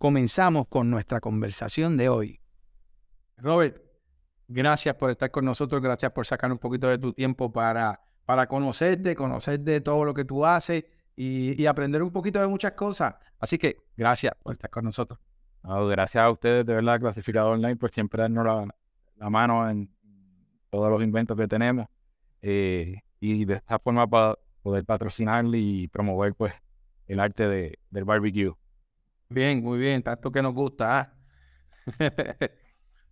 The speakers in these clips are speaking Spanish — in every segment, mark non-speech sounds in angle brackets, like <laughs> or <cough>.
comenzamos con nuestra conversación de hoy. Robert, gracias por estar con nosotros, gracias por sacar un poquito de tu tiempo para, para conocerte, conocer de todo lo que tú haces y, aprender un poquito de muchas cosas. Así que gracias por estar con nosotros. gracias a ustedes, de verdad, Clasificado Online, por siempre darnos la, mano en todos los inventos que tenemos eh, y de esta forma para poder patrocinar y promover pues el arte de, del barbecue. Bien, muy bien, tanto que nos gusta. ¿ah? <laughs>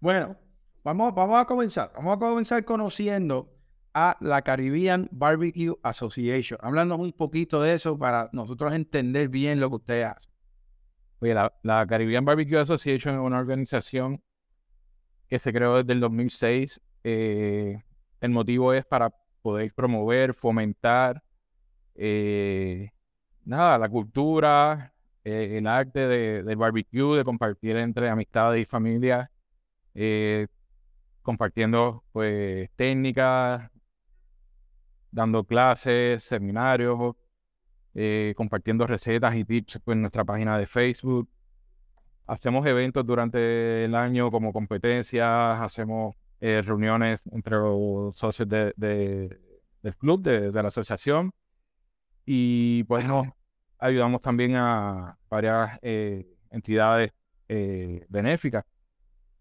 bueno, vamos, vamos a comenzar. Vamos a comenzar conociendo a la Caribbean Barbecue Association. Hablándonos un poquito de eso para nosotros entender bien lo que ustedes hacen. Oye, la, Caribbean Barbecue Association es una organización que se creó desde el 2006. Eh, el motivo es para poder promover, fomentar, eh, nada, la cultura, eh, el arte de, del barbecue, de compartir entre amistades y familias, eh, compartiendo pues técnicas, dando clases, seminarios, eh, compartiendo recetas y tips pues, en nuestra página de Facebook. Hacemos eventos durante el año como competencias, hacemos reuniones entre los socios de, del club, de, de, la asociación. Y pues no, ayudamos también a varias eh, entidades eh, benéficas.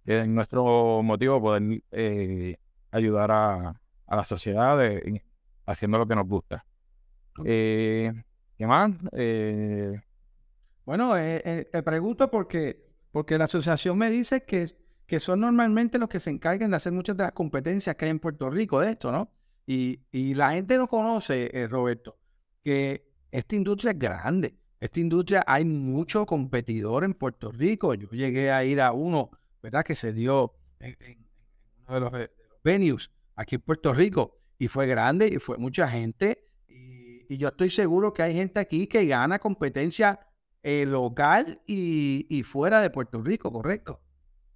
Es nuestro motivo poder eh, ayudar a, la sociedad haciendo lo que nos gusta. ¿Qué más? Bueno, te pregunto porque, porque la asociación me dice que, que son normalmente los que se encargan de hacer muchas de las competencias que hay en Puerto Rico de esto, ¿no? Y, y la gente no conoce, Roberto, que esta industria es grande. Esta industria hay mucho competidor en Puerto Rico. Yo llegué a ir a uno, ¿verdad? Que se dio en, uno de los, venues aquí en Puerto Rico y fue grande y fue mucha gente. Y, yo estoy seguro que hay gente aquí que gana competencia eh, local y, fuera de Puerto Rico, ¿correcto?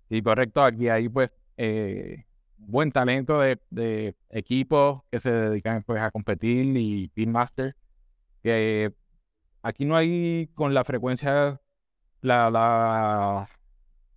Sí, correcto. Aquí hay pues eh, buen talento de, equipos que se dedican pues a competir y Pinmaster que aquí no hay con la frecuencia, la, la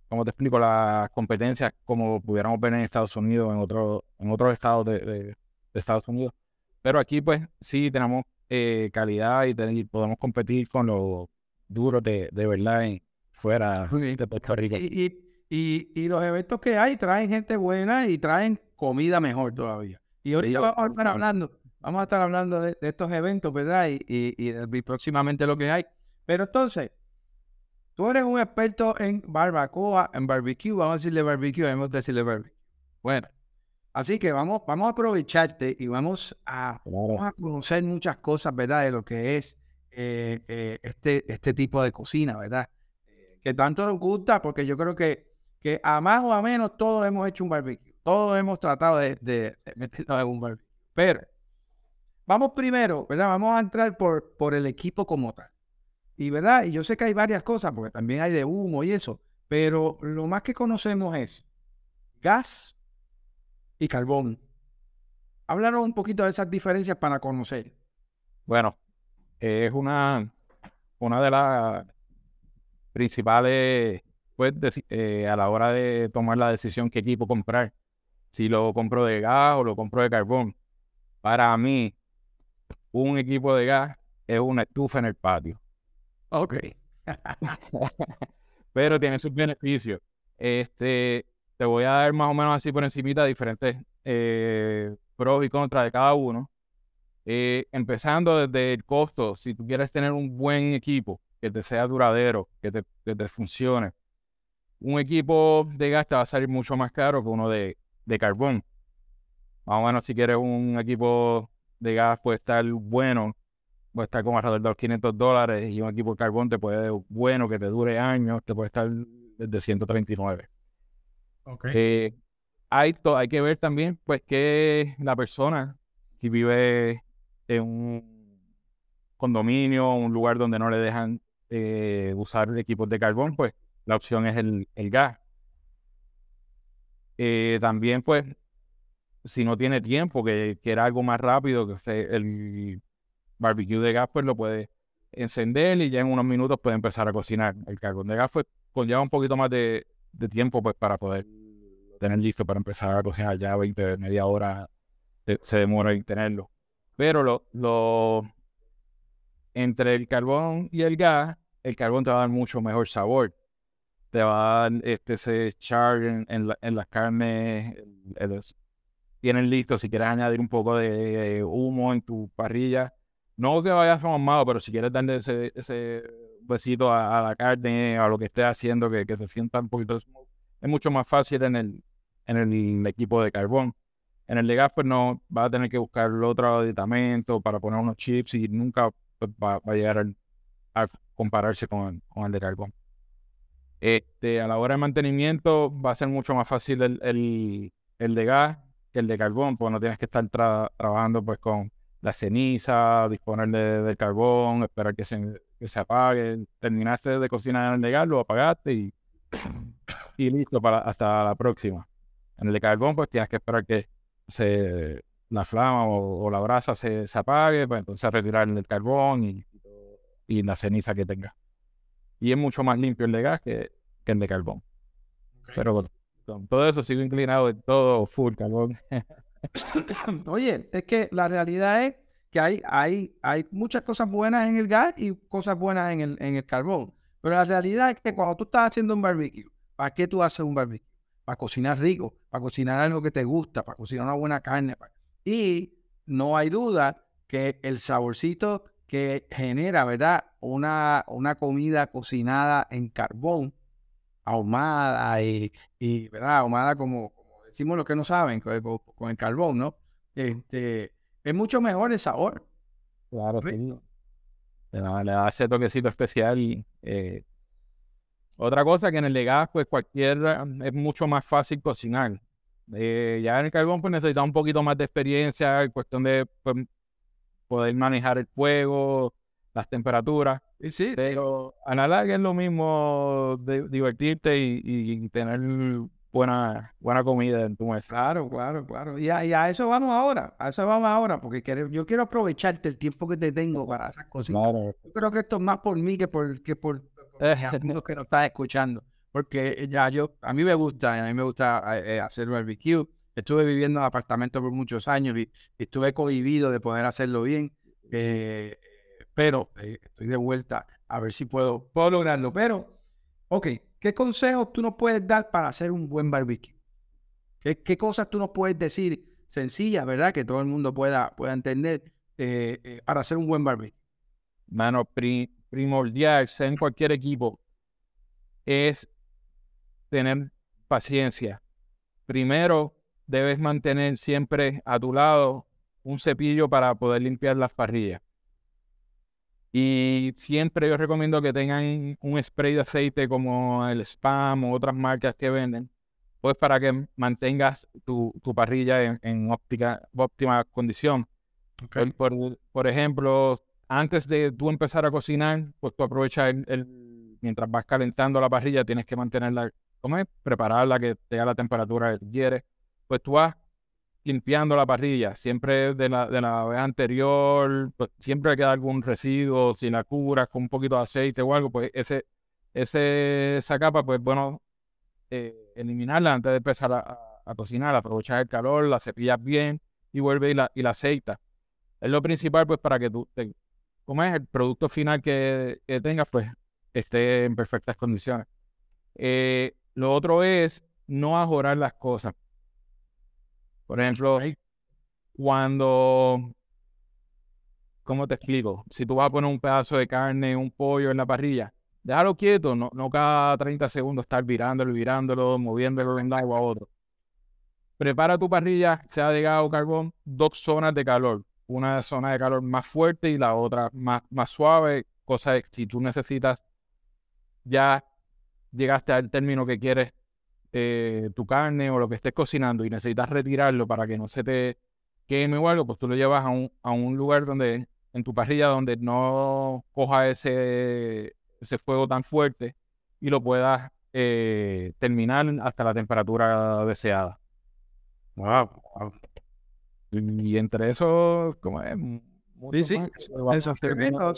¿cómo te explico? Las competencias como pudiéramos ver en Estados Unidos, en, otro, en otros estados de, Estados Unidos. Pero aquí pues sí tenemos eh, calidad y, podemos competir con los duros de, de verdad fuera de Puerto Rico. Y, y, y, los eventos que hay traen gente buena y traen comida mejor todavía. Y ahorita vamos a estar hablando Vamos a estar hablando de, estos eventos, ¿verdad? Y, y, próximamente lo que hay. Pero entonces, tú eres un experto en barbacoa, en barbecue, vamos a decirle barbecue, vamos a decirle barbecue. Bueno, así que vamos, vamos a aprovecharte y vamos a, a conocer muchas cosas, ¿verdad? De lo que es eh, eh, este, este tipo de cocina, ¿verdad? que tanto nos gusta, porque yo creo que, que a más o a menos todos hemos hecho un barbecue. Todos hemos tratado de, de, de meternos en un barbecue. Pero Vamos primero, ¿verdad? Vamos a entrar por, por el equipo como tal. Y, ¿verdad? Y yo sé que hay varias cosas, porque también hay de humo y eso, pero lo más que conocemos es gas y carbón. Háblanos un poquito de esas diferencias para conocer. Bueno, es una, una de las principales, pues, eh, a la hora de tomar la decisión qué equipo comprar. Si lo compro de gas o lo compro de carbón. Para mí, un equipo de gas es una estufa en el patio. Ok. <laughs> Pero tiene sus beneficios. Este, te voy a dar más o menos así por encimita diferentes eh, pros y contras de cada uno. Eh, empezando desde el costo, si tú quieres tener un buen equipo que te sea duradero, que te, que te funcione, un equipo de gas te va a salir mucho más caro que uno de, de carbón. Más o menos si quieres un equipo de gas puede estar bueno, puede estar como alrededor de los 500 dólares y un equipo de carbón te puede, bueno, que te dure años, te puede estar desde 139. Okay. Eh, hay, hay que ver también, pues, que la persona que vive en un condominio, un lugar donde no le dejan eh, usar equipos de carbón, pues la opción es el, el gas. Eh, también, pues, si no tiene tiempo, que quiera algo más rápido, que el barbecue de gas, pues lo puede encender y ya en unos minutos puede empezar a cocinar. El carbón de gas, pues, conlleva un poquito más de, tiempo, pues, para poder tener listo para empezar a cocinar. Ya 20, media hora se, demora en tenerlo. Pero lo, lo, entre el carbón y el gas, el carbón te va a dar mucho mejor sabor te va a dar este, ese char en, en, las carnes. Tienen listo, si quieres añadir un poco de, humo en tu parrilla. No que vayas ahumado, pero si quieres darle ese, ese besito a, la carne, a lo que estés haciendo, que, que se sienta un poquito es mucho más fácil en el, en el equipo de carbón. En el de gas, pues no, va a tener que buscar otro aditamento para poner unos chips y nunca pues, va, a llegar a compararse con, con el de carbón. Este, a la hora de mantenimiento va a ser mucho más fácil el, el, de gas que el de carbón, pues no tienes que estar trabajando pues con la ceniza, disponer de, del carbón, esperar que se, que se apague. Terminaste de cocinar en el de gas, lo apagaste y, y listo para hasta la próxima. En el de carbón, pues tienes que esperar que se, la flama o, la brasa se, se apague, pues entonces retirar el carbón y, y la ceniza que tenga y es mucho más limpio el de gas que, el de carbón. Pero todo eso sigo inclinado en todo full carbón. <laughs> Oye, es que la realidad es que hay, hay, hay muchas cosas buenas en el gas y cosas buenas en el, en el carbón. Pero la realidad es que cuando tú estás haciendo un barbecue, ¿para qué tú haces un barbecue? Para cocinar rico, para cocinar algo que te gusta, para cocinar una buena carne. Y no hay duda que el saborcito que genera, ¿verdad? Una, una comida cocinada en carbón, ahumada y, y ¿verdad? Ahumada como, decimos los que no saben, con, el carbón, ¿no? Este, es mucho mejor el sabor. Claro, sí. Le da, ese toquecito especial. Y, eh, otra cosa que en el de gas, pues cualquier, es mucho más fácil cocinar. Eh, ya en el carbón, pues necesita un poquito más de experiencia, en cuestión de pues, poder manejar el fuego, las temperaturas. Sí, sí. Pero a la larga es lo mismo de divertirte y, tener buena, buena comida en tu mesa. Claro, claro, claro. Y a, eso vamos ahora, a eso vamos ahora, porque yo quiero aprovecharte el tiempo que te tengo para esas cosas. Yo creo que esto es más por mí que por, que por, los <laughs> que nos estás escuchando. Porque ya yo, a mí me gusta, a mí me gusta eh, hacer barbecue. Estuve viviendo en apartamento por muchos años y, estuve cohibido de poder hacerlo bien. Eh, pero eh, estoy de vuelta a ver si puedo, puedo lograrlo. Pero, ok, ¿qué consejos tú nos puedes dar para hacer un buen barbecue? ¿Qué, cosas tú nos puedes decir sencillas, verdad? Que todo el mundo pueda, pueda entender eh, para hacer un buen barbecue. Mano, primordial, en cualquier equipo, es tener paciencia. Primero, debes mantener siempre a tu lado un cepillo para poder limpiar las parrillas. Y siempre yo recomiendo que tengan un spray de aceite como el Spam o otras marcas que venden, pues para que mantengas tu, parrilla en, óptica, óptima condición. Por, ejemplo, antes de tú empezar a cocinar, pues tú aprovechas el, mientras vas calentando la parrilla, tienes que mantenerla, ¿cómo es? Prepararla que tenga la temperatura que quieres pues tú vas limpiando la parrilla, siempre de la, de la vez anterior, pues, siempre queda algún residuo, si la curas con un poquito de aceite o algo, pues ese, esa capa, pues bueno, eh, eliminarla antes de empezar a, cocinar, aprovechar el calor, la cepillas bien y vuelve y la, y la aceitas. Es lo principal, pues, para que tú, te, como es el producto final que, tengas, pues, esté en perfectas condiciones. Eh, lo otro es no ajorar las cosas. Por ejemplo, cuando, ¿cómo te explico? Si tú vas a poner un pedazo de carne, un pollo en la parrilla, déjalo quieto, no, no cada 30 segundos estar virándolo, virándolo, moviéndolo de un lado a otro. Prepara tu parrilla, sea de gas o carbón, dos zonas de calor. Una zona de calor más fuerte y la otra más, más suave. Cosa de si tú necesitas, ya llegaste al término que quieres eh, tu carne o lo que estés cocinando y necesitas retirarlo para que no se te queme o algo, pues tú lo llevas a un, a un lugar donde, en tu parrilla, donde no coja ese, ese fuego tan fuerte y lo puedas eh, terminar hasta la temperatura deseada. Wow. Y, entre eso, como es. Sí, sí, eso,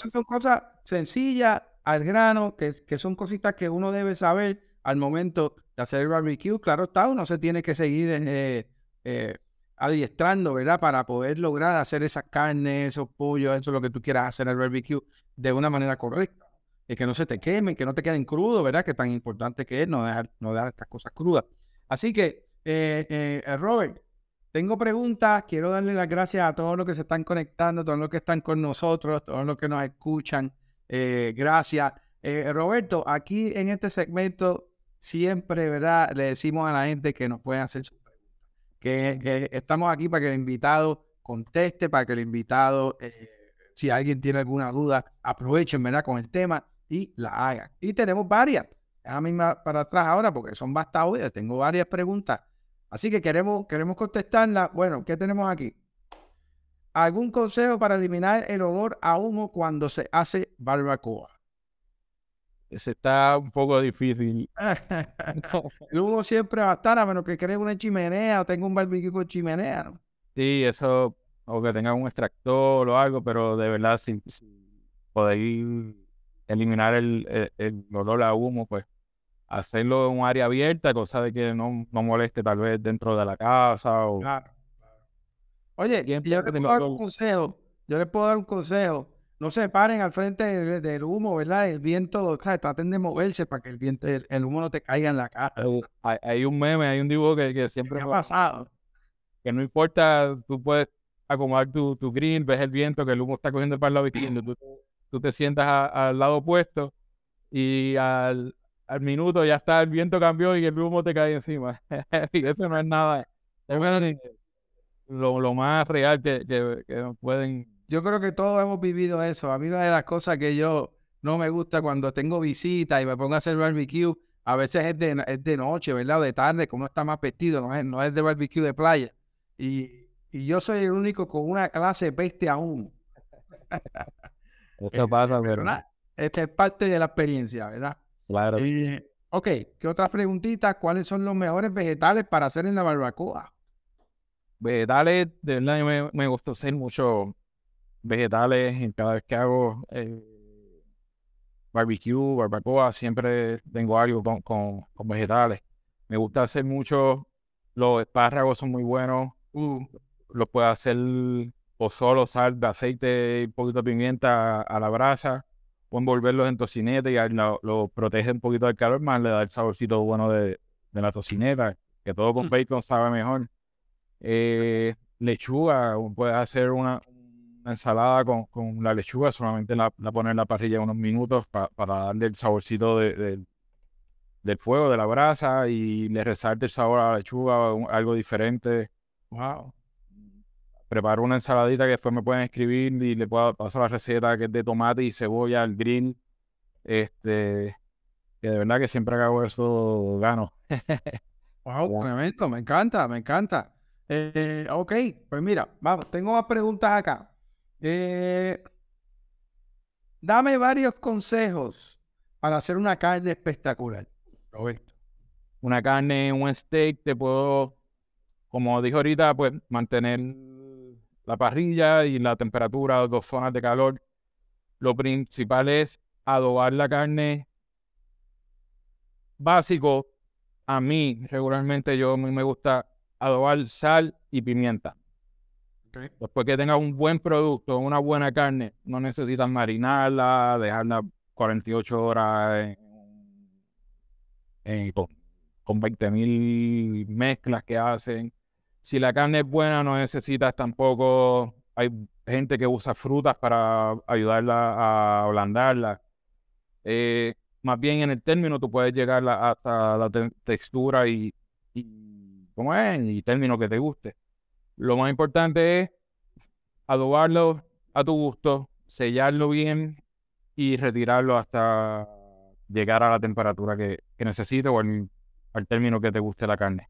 son cosas sencillas, al grano, que, que son cositas que uno debe saber al momento de hacer el barbecue. Claro está, uno se tiene que seguir eh, eh, adiestrando, ¿verdad? Para poder lograr hacer esas carnes, esos pollos, eso es lo que tú quieras hacer el barbecue de una manera correcta. Y que no se te quemen, que no te queden crudos, ¿verdad? Que tan importante que es no dejar, no dejar estas cosas crudas. Así que, eh, Robert, tengo preguntas. Quiero darle las gracias a todos los que se están conectando, todos los que están con nosotros, todos los que nos escuchan. gracias. Roberto, aquí en este segmento siempre, ¿verdad? Le decimos a la gente que nos pueden hacer sus preguntas. Que, estamos aquí para que el invitado conteste, para que el invitado, eh, si alguien tiene alguna duda, aprovechen, ¿verdad? Con el tema y la hagan. Y tenemos varias. Déjame misma para atrás ahora porque son bastantes. Tengo varias preguntas. Así que queremos, queremos contestarlas. Bueno, ¿qué tenemos aquí? ¿Algún consejo para eliminar el olor a humo cuando se hace barbacoa? Ese está un poco difícil. <laughs> <laughs> el humo siempre va a estar, a menos que crees una chimenea o tenga un barbecue con chimenea. Sí, eso, o que tenga un extractor o algo, pero de verdad, si, podéis eliminar el, el, olor a humo, pues hacerlo en un área abierta, cosa de que no, no moleste tal vez dentro de la casa. O... Claro, Oye, yo le puedo dar un consejo. Yo les puedo dar un consejo no se paren al frente del, humo, ¿verdad? El viento, o sea, traten de moverse para que el viento, el, humo no te caiga en la cara. Hay, un meme, hay un dibujo que, siempre ha pasado. Que no importa, tú puedes acomodar tu, tu grill, ves el viento, que el humo está cogiendo para el lado izquierdo, tú, tú te sientas al lado opuesto y al, al, minuto ya está, el viento cambió y el humo te cae encima. <laughs> y eso no es nada. Es lo, lo más real que, que, que pueden yo creo que todos hemos vivido eso. A mí una de las cosas que yo no me gusta cuando tengo visitas y me pongo a hacer barbecue, a veces es de, es de noche, ¿verdad? O de tarde, como está más vestido, no es, no es de barbecue de playa. Y, yo soy el único con una clase peste aún. Esto pasa, ¿verdad? Esta es parte de la experiencia, ¿verdad? Claro. ok, ¿qué otras preguntitas? ¿Cuáles son los mejores vegetales para hacer en la barbacoa? Vegetales, de verdad, me, me gusta hacer mucho vegetales en cada vez que hago eh, barbecue, barbacoa, siempre tengo algo con, con, vegetales. Me gusta hacer mucho, los espárragos son muy buenos, uh, los puedo hacer o solo sal, de aceite y un poquito de pimienta a, la brasa, o envolverlos en tocineta y lo, protege un poquito del calor, más le da el saborcito bueno de, la tocineta, que todo con mm. bacon sabe mejor. Eh, lechuga, puedes hacer una, ensalada con, con, la lechuga, solamente la, la poner en la parrilla unos minutos para darle el saborcito de, del fuego, de la brasa y le resalte el sabor a la lechuga, algo diferente. Wow. Preparo una ensaladita que después me pueden escribir y le puedo pasar la receta que es de tomate y cebolla, el green. Este, que de verdad que siempre que hago eso gano. wow, <laughs> tremendo, me encanta, me encanta. Eh, ok, pues mira, vamos, tengo más preguntas acá. Eh, dame varios consejos para hacer una carne espectacular, Roberto. Una carne, un steak, te puedo, como dije ahorita, pues mantener la parrilla y la temperatura, dos zonas de calor. Lo principal es adobar la carne. Básico, a mí regularmente yo me gusta adobar sal y pimienta. Después que tengas un buen producto, una buena carne, no necesitas marinarla, dejarla 48 horas con, con 20.000 mezclas que hacen. Si la carne es buena, no necesitas tampoco. Hay gente que usa frutas para ayudarla a ablandarla. Eh, más bien en el término tú puedes llegar hasta la textura y, ¿cómo es? y término que te guste. Lo más importante es adobarlo a tu gusto, sellarlo bien y retirarlo hasta llegar a la temperatura que, que necesite o al término que te guste la carne.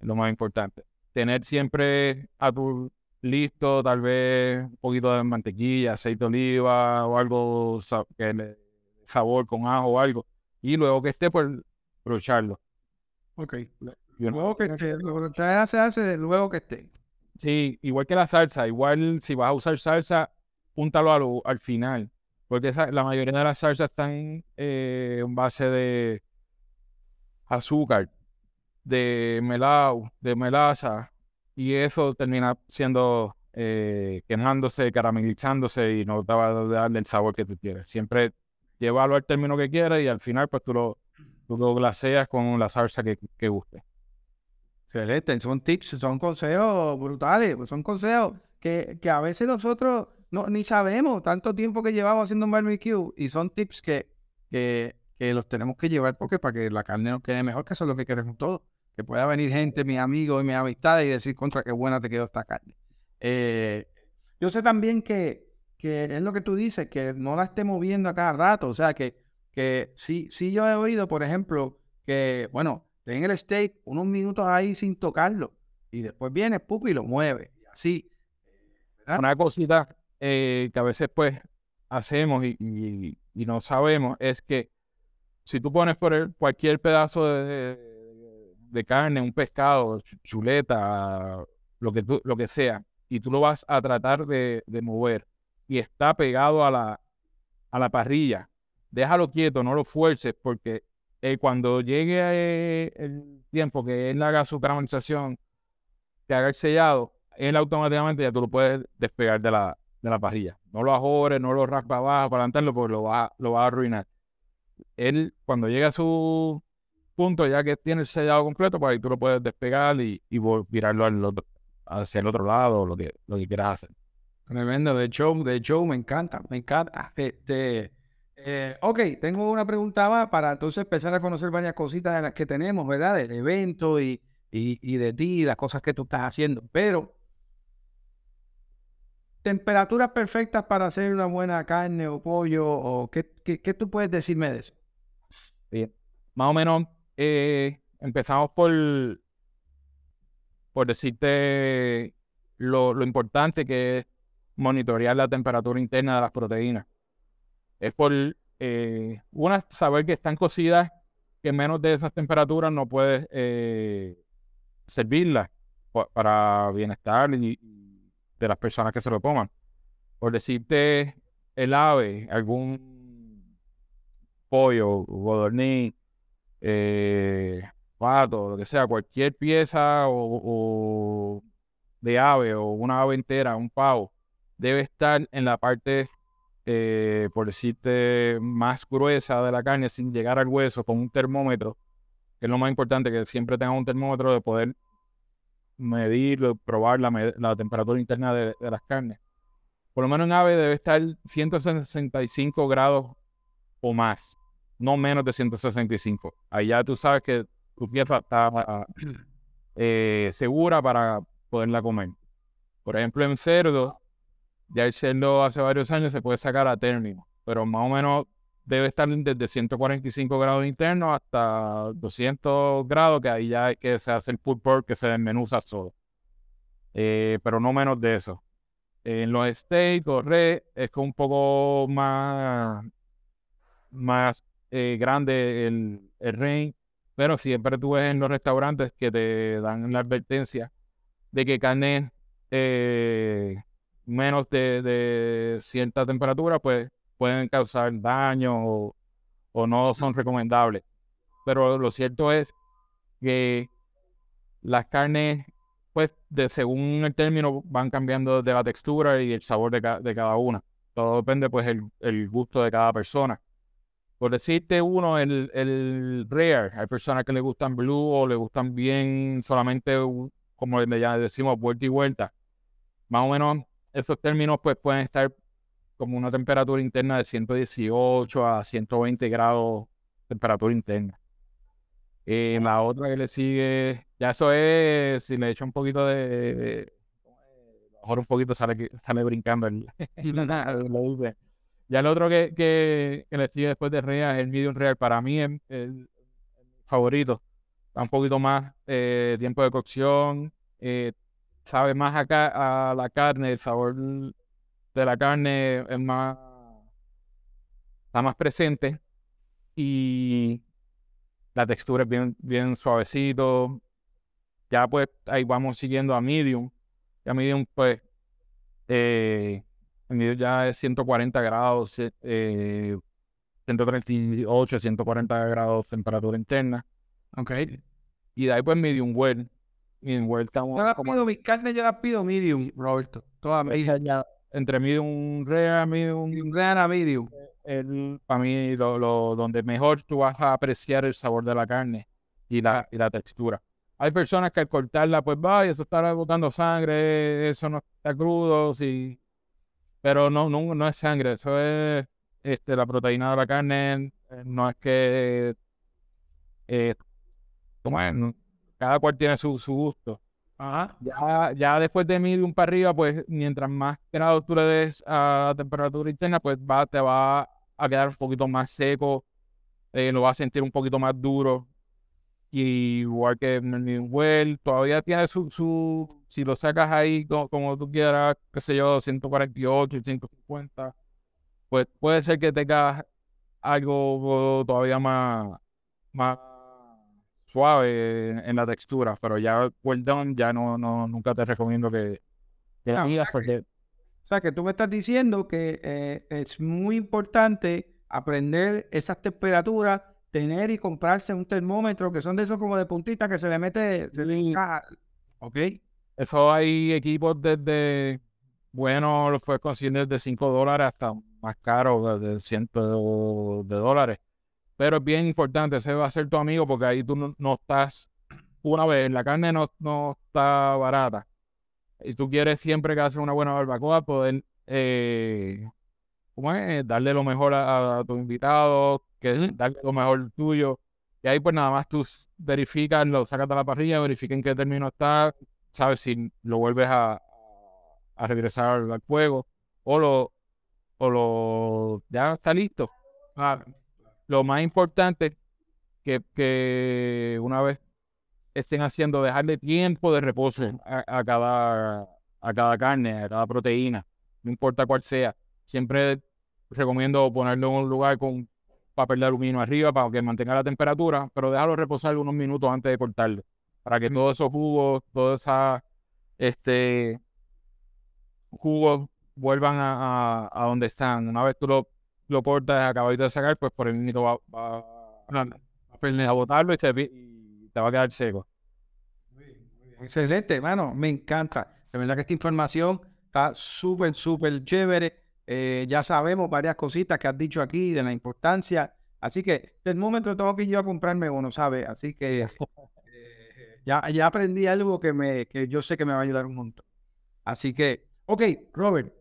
Es lo más importante. Tener siempre a tu listo, tal vez un poquito de mantequilla, aceite de oliva o algo que le sabor con ajo o algo. Y luego que esté, pues brocharlo. Ok. Luego que esté, lo se hace luego que esté. Sí, igual que la salsa, igual si vas a usar salsa, púntalo al final. Porque la mayoría de las salsas están eh, en base de azúcar, de melao, de melaza, y eso termina siendo eh, quemándose, caramelizándose y no te va a darle el sabor que tú quieres. Siempre llévalo al término que quieras y al final pues tú lo, glaseas con la salsa que guste. Excelente, son tips, son consejos brutales, pues son consejos que, que, a veces nosotros no, ni sabemos tanto tiempo que llevamos haciendo un barbecue y son tips que, que, que los tenemos que llevar porque para que la carne nos quede mejor, que eso es lo que queremos todos que pueda venir gente, mis amigos y mis amistades y decir contra qué buena te quedó esta carne. Eh, yo sé también que, que, es lo que tú dices, que no la esté moviendo a cada rato. O sea, que, que sí, sí yo he oído, por ejemplo, que, bueno, en el steak unos minutos ahí sin tocarlo y después viene pupi y lo mueve. Y así. Una cosita eh, que a veces pues hacemos y, y, no sabemos es que si tú pones por cualquier pedazo de de carne, un pescado, chuleta, lo que, tú, lo que sea, y tú lo vas a tratar de, mover y está pegado a la, a la parrilla, déjalo quieto, no lo fuerces, porque eh, cuando llegue eh, el tiempo que él haga su caramelización, que haga el sellado, él automáticamente ya tú lo puedes despegar de la, de la parrilla. No lo ajores, no lo raspa abajo para adelantarlo, porque lo va, lo va a arruinar. Él, cuando llegue a su punto, ya que tiene el sellado completo, pues ahí tú lo puedes despegar y, y virarlo al otro, hacia el otro lado, lo que, lo que quieras hacer. Tremendo, de show, de show, me encanta, me encanta. Este, eh, ok, tengo una pregunta más para entonces empezar a conocer varias cositas de las que tenemos, ¿verdad? Del evento y, y, de ti, las cosas que tú estás haciendo. Pero, temperaturas perfectas para hacer una buena carne o pollo, o qué, qué, tú puedes decirme de eso? Bien, más o menos eh, empezamos por, por decirte lo, importante que es monitorear la temperatura interna de las proteínas. Es por, eh, una, saber que están cocidas, que menos de esas temperaturas no puedes eh, servirlas para bienestar de las personas que se lo coman. Por decirte el ave, algún pollo, godornín, eh, pato, lo que sea, cualquier pieza o, de ave o una ave entera, un pavo, debe estar en la parte, eh, por decirte, más gruesa de la carne sin llegar al hueso con un termómetro, que es lo más importante, que siempre tenga un termómetro de poder medir, probar la, temperatura interna de, las carnes. Por lo menos en ave debe estar 165 grados o más no menos de 165. Allá tú sabes que tu pieza está eh, segura para poderla comer. Por ejemplo, en cerdo, ya el cerdo hace varios años se puede sacar a término, pero más o menos debe estar desde 145 grados internos hasta 200 grados, que ahí ya que se hace el pull pork que se desmenuza solo. Eh, pero no menos de eso. En los steaks o res es un poco más, más eh, grande el, el pero siempre tú ves en los restaurantes que te dan la advertencia de que carne eh, menos de, cierta temperatura pues pueden causar daño o, no son recomendables. Pero lo cierto es que las carnes, pues de según el término, van cambiando de la textura y el sabor de, de cada una. Todo depende pues el, el gusto de cada persona. Por decirte uno, el, el rare, hay personas que le gustan blue o le gustan bien solamente, como ya decimos, vuelta y vuelta. Más o menos esos términos pues pueden estar como una temperatura interna de 118 a 120 grados temperatura interna. Eh, la otra que le sigue, ya eso es, si le echo un poquito de, mejor un poquito sale, sale brincando el, <laughs> Ya el otro que, que, le sigue después de Real es el Medium Real. Para mí es el, favorito. da un poquito más eh, tiempo de cocción, eh, sabe más acá a la carne, el sabor de la carne es más, está más presente y la textura es bien, bien suavecito. Ya pues ahí vamos siguiendo a medium. Ya medium pues eh, ya es 140 grados, eh, 138, 140 grados temperatura interna. Ok. Y de ahí pues medium well. Medium well estamos Yo la como pido, mi carne yo la pido medium, Roberto. Toda medium. entre medium rare, medium Medium rare a medium. el, para mí lo, lo- donde mejor tú vas a apreciar el sabor de la carne y la, y la textura. Hay personas que al cortarla, pues va, y eso está botando sangre, eso no está crudo, sí. Pero no, no, no es sangre, eso es este, la proteína de la carne, eh, no es que eh, ¿cómo es? No, cada cual tiene su, su gusto. Ajá. Ya, ya después de medium para arriba, pues mientras más grados tú le des a la temperatura interna, pues va, te va a quedar un poquito más seco, eh, lo vas a sentir un poquito más duro. Y igual que en el medium well, todavía tiene su, su, si lo sacas ahí co- como, tú quieras, qué sé yo, 148, 150, pues puede ser que tengas algo todavía más, más suave en, en la textura, pero ya well done, ya no, no, nunca te recomiendo que, que Ah, la o pidas sea porque O sea, que tú me estás diciendo que eh, es muy importante aprender esas temperaturas, tener y comprarse un termómetro que son de esos como de puntita que se le mete, se le Sí. encaja. ¿Ok? eso hay equipos desde, bueno, los puedes conseguir desde 5 dólares hasta más caro, de cientos de dólares. Pero es bien importante, ese va a ser tu amigo porque ahí tú no, no estás, una vez, la carne no, no está barata. Y tú quieres siempre que haces una buena barbacoa poder, eh, ¿cómo es? Darle lo mejor a, a tus invitados, que darle lo mejor tuyo. Y ahí pues nada más tú verificas, lo sacas de la parrilla, verifica en qué término está, sabes si lo vuelves a, a regresar al fuego o lo, o lo, ya está listo. Claro. Lo más importante que, que una vez estén haciendo, dejarle tiempo de reposo a, a cada, a cada carne, a cada proteína, no importa cuál sea. Siempre recomiendo ponerlo en un lugar con papel de aluminio arriba para que mantenga la temperatura, pero déjalo reposar unos minutos antes de cortarlo, para que Mm. todos esos jugos, todos esos este, jugos vuelvan a, a, a donde están. Una vez tú lo, lo cortas, acabadito de sacar, pues por el minuto va, va a botarlo y te, pi- y te va a quedar seco. Excelente, hermano. Me encanta. De verdad que esta información está súper, súper chévere. Eh, ya sabemos varias cositas que has dicho aquí de la importancia. Así que termómetro tengo que ir yo a comprarme uno, ¿sabes? Así que eh, ya, ya aprendí algo que, me, que yo sé que me va a ayudar un montón. Así que, ok, Robert,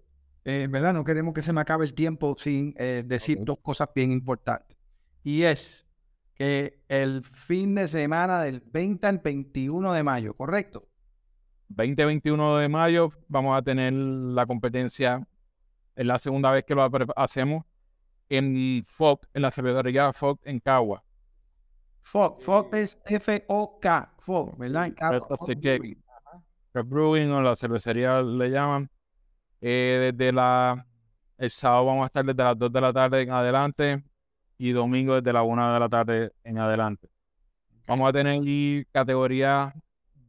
eh, verdad no queremos que se me acabe el tiempo sin eh, decir dos cosas bien importantes. Y es que el fin de semana del 20 al 21 de mayo, ¿correcto? 20-21 de mayo vamos a tener la competencia. Es la segunda vez que lo hacemos en FOC, en la cervecería FOC en Cagua. FOC, FOC es F-O-K, FOC, ¿verdad? En. Craft Brewing o la cervecería le llaman. Eh, desde la, el sábado vamos a estar desde las 2 de la tarde en adelante y domingo desde la 1 de la tarde en adelante. Vamos a tener categoría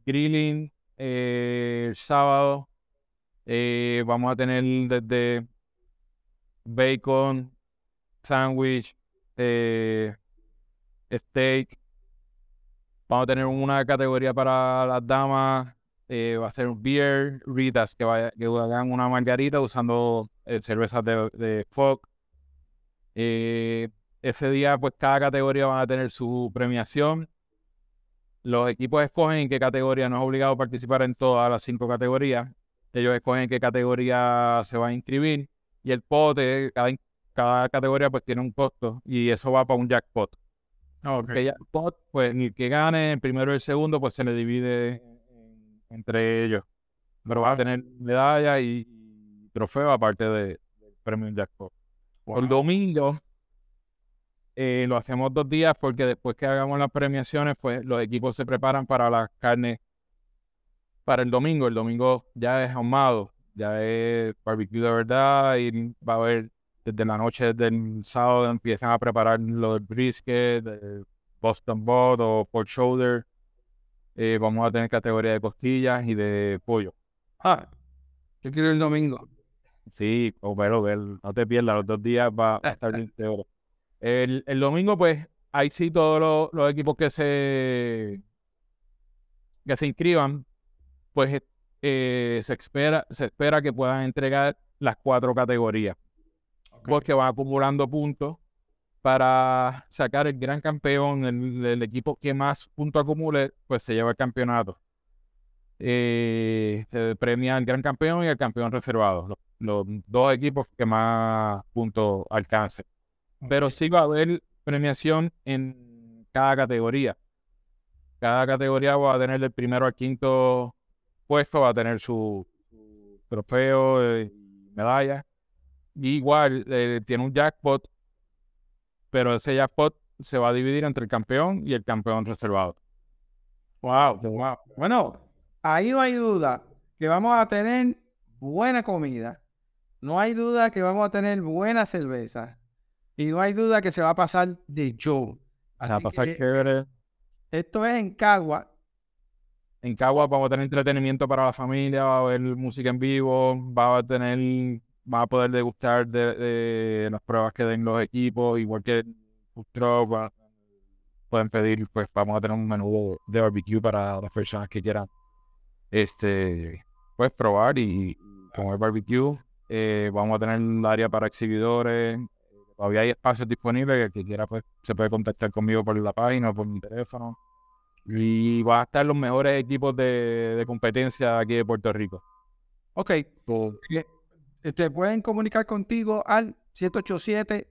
grilling eh, el sábado. Eh, vamos a tener desde bacon, sándwich, eh, steak. Vamos a tener una categoría para las damas. Eh, va a ser un beer, ritas, que, vaya, que hagan una margarita usando eh, cervezas de, de Foc. Eh, ese día, pues cada categoría va a tener su premiación. Los equipos escogen en qué categoría, no es obligado participar en todas las cinco categorías. Ellos escogen en qué categoría se va a inscribir. Y el pote, cada, cada categoría pues tiene un costo y eso va para un jackpot. Ok. Que jackpot, pues el que gane el primero y el segundo, pues se le divide entre ellos. Pero va a tener medalla y, trofeo aparte de, del premio jackpot. Wow. El domingo eh, lo hacemos dos días porque después que hagamos las premiaciones, pues los equipos se preparan para las carnes para el domingo. El domingo ya es ahumado, ya es barbecue de verdad y va a haber desde la noche del sábado empiezan a preparar los brisket, el Boston Bot o pork shoulder. Eh, vamos a tener categoría de costillas y de pollo. Ah, yo quiero el domingo. Sí, o pero no te pierdas, los dos días va a estar bien de oro. El, el, domingo, pues, ahí sí todos los, los, equipos que se que se inscriban, pues eh, se espera, se espera que puedan entregar las cuatro categorías. Porque van acumulando puntos para sacar el gran campeón, el, equipo que más puntos acumule, pues se lleva el campeonato. Eh, se premia el gran campeón y el campeón reservado, los, los dos equipos que más puntos alcancen. Pero sí va a haber premiación en cada categoría. Cada categoría va a tener el primero al quinto puesto, va a tener su, trofeo y medalla. igual eh, tiene un jackpot, pero ese jackpot se va a dividir entre el campeón y el campeón reservado. Wow, wow. Bueno, ahí no hay duda que vamos a tener buena comida. No hay duda que vamos a tener buena cerveza. Y no hay duda que se va a pasar de show. Esto es en Cagua. En Cagua vamos a tener entretenimiento para la familia, va a haber música en vivo, va a tener, va a poder degustar de, las pruebas que den los equipos, igual que food pueden pedir, pues vamos a tener un menú de barbecue para las personas que quieran este pues probar y comer barbecue. Eh, vamos a tener un área para exhibidores, todavía hay espacios disponibles. El que quiera, pues, se puede contactar conmigo por la página o por mi teléfono. Y va a estar los mejores equipos de, competencia aquí de Puerto Rico. Ok. Te pueden comunicar contigo al 787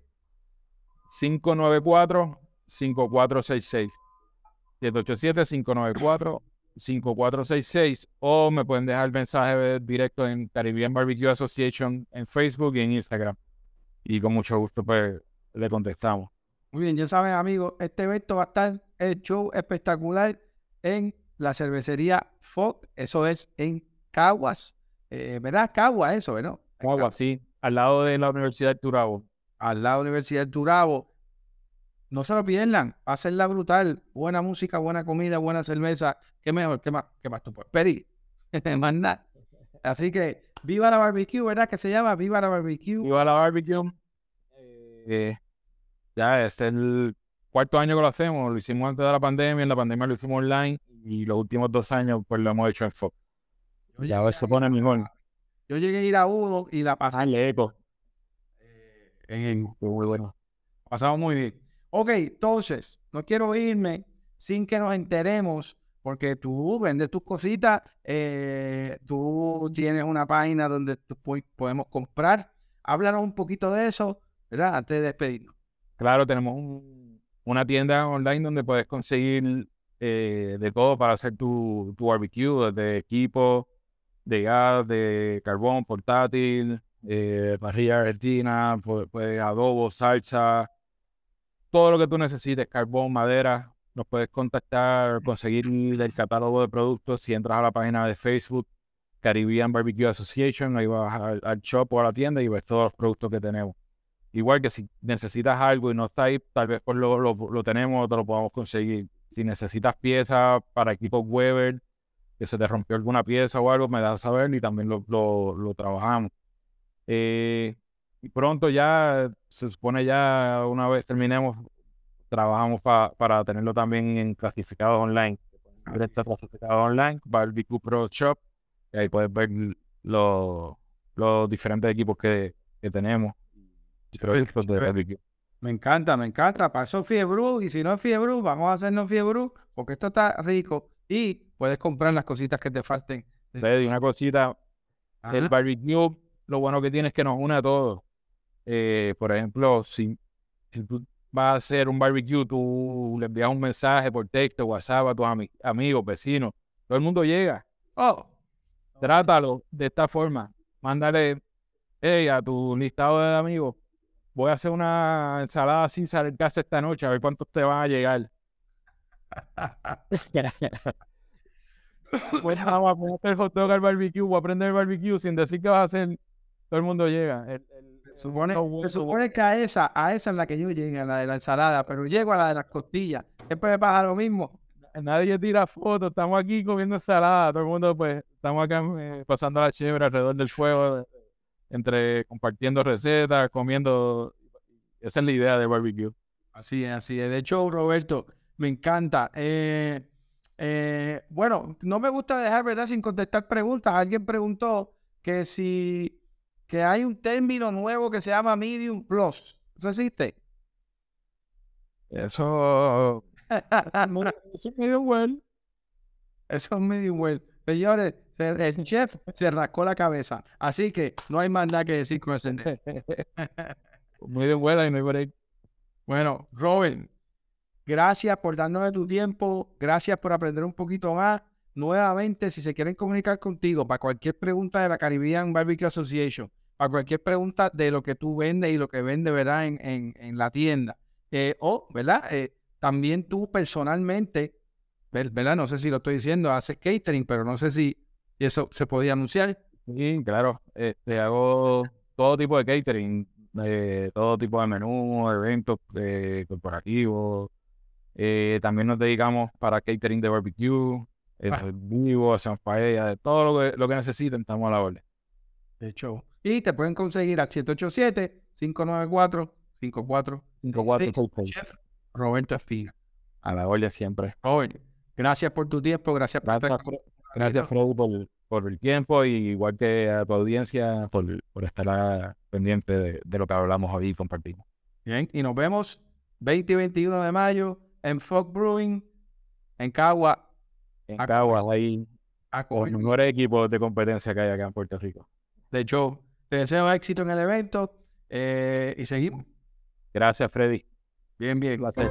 594 5466. 787 594 5466 o me pueden dejar mensaje directo en Caribbean Barbecue Association en Facebook y en Instagram y con mucho gusto pues le contestamos. Muy bien, ya saben amigos, este evento va a estar el show espectacular en la cervecería Fox, eso es en Caguas, eh, ¿verdad? Caguas, eso, ¿verdad? Sí, al lado de la Universidad de Turabo. Al lado de la Universidad de Turabo. No se lo pierdan, va a ser la brutal, buena música, buena comida, buena cerveza, qué mejor, qué más, qué más tú puedes pedir, <laughs> más Así que Viva la barbecue, ¿verdad? Que se llama Viva la barbecue. Viva la barbecue. Eh, ya, este es el cuarto año que lo hacemos. Lo hicimos antes de la pandemia, en la pandemia lo hicimos online y los últimos dos años pues lo hemos hecho en Fox. Ya se pone mejor. Yo llegué a ir a uno y la pasé. Ah, eco. Eh, en, muy bueno. Pasamos muy bien. Ok, entonces, no quiero irme sin que nos enteremos porque tú vendes tus cositas, eh, tú tienes una página donde podemos comprar. Háblanos un poquito de eso, ¿verdad? Antes de despedirnos. Claro, tenemos una tienda online donde puedes conseguir eh, de todo para hacer tu, tu barbecue, de equipo, de gas, de carbón portátil, eh, parrilla argentina, pues, adobo, salsa, todo lo que tú necesites, carbón, madera, nos puedes contactar, conseguir el catálogo de productos si entras a la página de Facebook Caribbean Barbecue Association, ahí vas al, shop o a la tienda y ves todos los productos que tenemos. Igual que si necesitas algo y no está ahí, tal vez pues lo, lo, tenemos o te lo podamos conseguir. Si necesitas piezas para equipos Weber, que se te rompió alguna pieza o algo, me das a saber y también lo, lo trabajamos. Eh, y pronto ya, se supone ya una vez terminemos trabajamos para tenerlo también en clasificado online. Está clasificado online, Barbecue Pro Shop, y ahí puedes ver los, los diferentes equipos que, que tenemos. Me encanta, me encanta. Pasó fiebre y si no es fiebre, vamos a hacernos fiebre porque esto está rico y puedes comprar las cositas que te falten. una cosita, el barbecue, lo bueno que tiene es que nos une a todos. Eh, por ejemplo, si, si tú va a hacer un barbecue, tú le envías un mensaje por texto, WhatsApp a tus amigos, vecinos, todo el mundo llega. Oh, trátalo de esta forma. Mándale hey, a tu listado de amigos voy a hacer una ensalada sin sal en casa esta noche, a ver cuántos te van a llegar. <laughs> pues vamos a ponerte el hot dog al barbecue, voy a prender el barbecue sin decir que vas a hacer. Todo el mundo llega. El, el- Se supone, el- se supone que a esa, a esa es la que yo llegue, a la de la ensalada, pero llego a la de las costillas. Siempre me pasa lo mismo. Nadie tira fotos, estamos aquí comiendo ensalada, todo el mundo pues estamos acá eh, pasando la chévere alrededor del fuego, entre compartiendo recetas, comiendo. Esa es la idea del barbecue. Así es, así es. De hecho, Roberto, me encanta. Eh, eh, bueno, no me gusta dejar, ¿verdad?, sin contestar preguntas. Alguien preguntó que si que hay un término nuevo que se llama medium plus. ¿Eso existe? Eso. <laughs> Eso es medio well. Eso es medium well. Señores, se- el chef se rascó la cabeza. Así que no hay más nada que decir con ese. Muy de buena y no hay break. Bueno, Robert, gracias por darnos de tu tiempo, gracias por aprender un poquito más. Nuevamente, si se quieren comunicar contigo para cualquier pregunta de la Caribbean Barbecue Association, para cualquier pregunta de lo que tú vendes y lo que vende, ¿verdad? En, en- en la tienda. eh, o, ¿verdad? Eh, también tú personalmente, ver- ¿verdad? No sé si lo estoy diciendo, haces catering, pero no sé si eso se podía anunciar. Sí, claro. Este, hago todo tipo de catering, eh, todo tipo de menú, eventos eh, corporativos. Eh, también nos dedicamos para catering de barbecue, eh, Ah. vivo, hacemos paella, de todo lo que, lo que necesiten, estamos a la orden. De hecho. Y te pueden conseguir al 787-594-5466. 5466. Chef Roberto Espiga. A la orden siempre. Robert, gracias por tu tiempo, gracias por Gracias, estar Fre- gracias Freddy, por, por el tiempo y igual que a tu audiencia por, por estar pendiente de, de lo que hablamos hoy y compartimos. Bien, y nos vemos 20 y 21 de mayo en Fog Brewing, en Cagua, En Caguas, ahí a los mejores equipos de competencia que hay acá en Puerto Rico. de show. Te deseo éxito en el evento eh, y seguimos. Gracias, Freddy. Bien, bien. Un placer.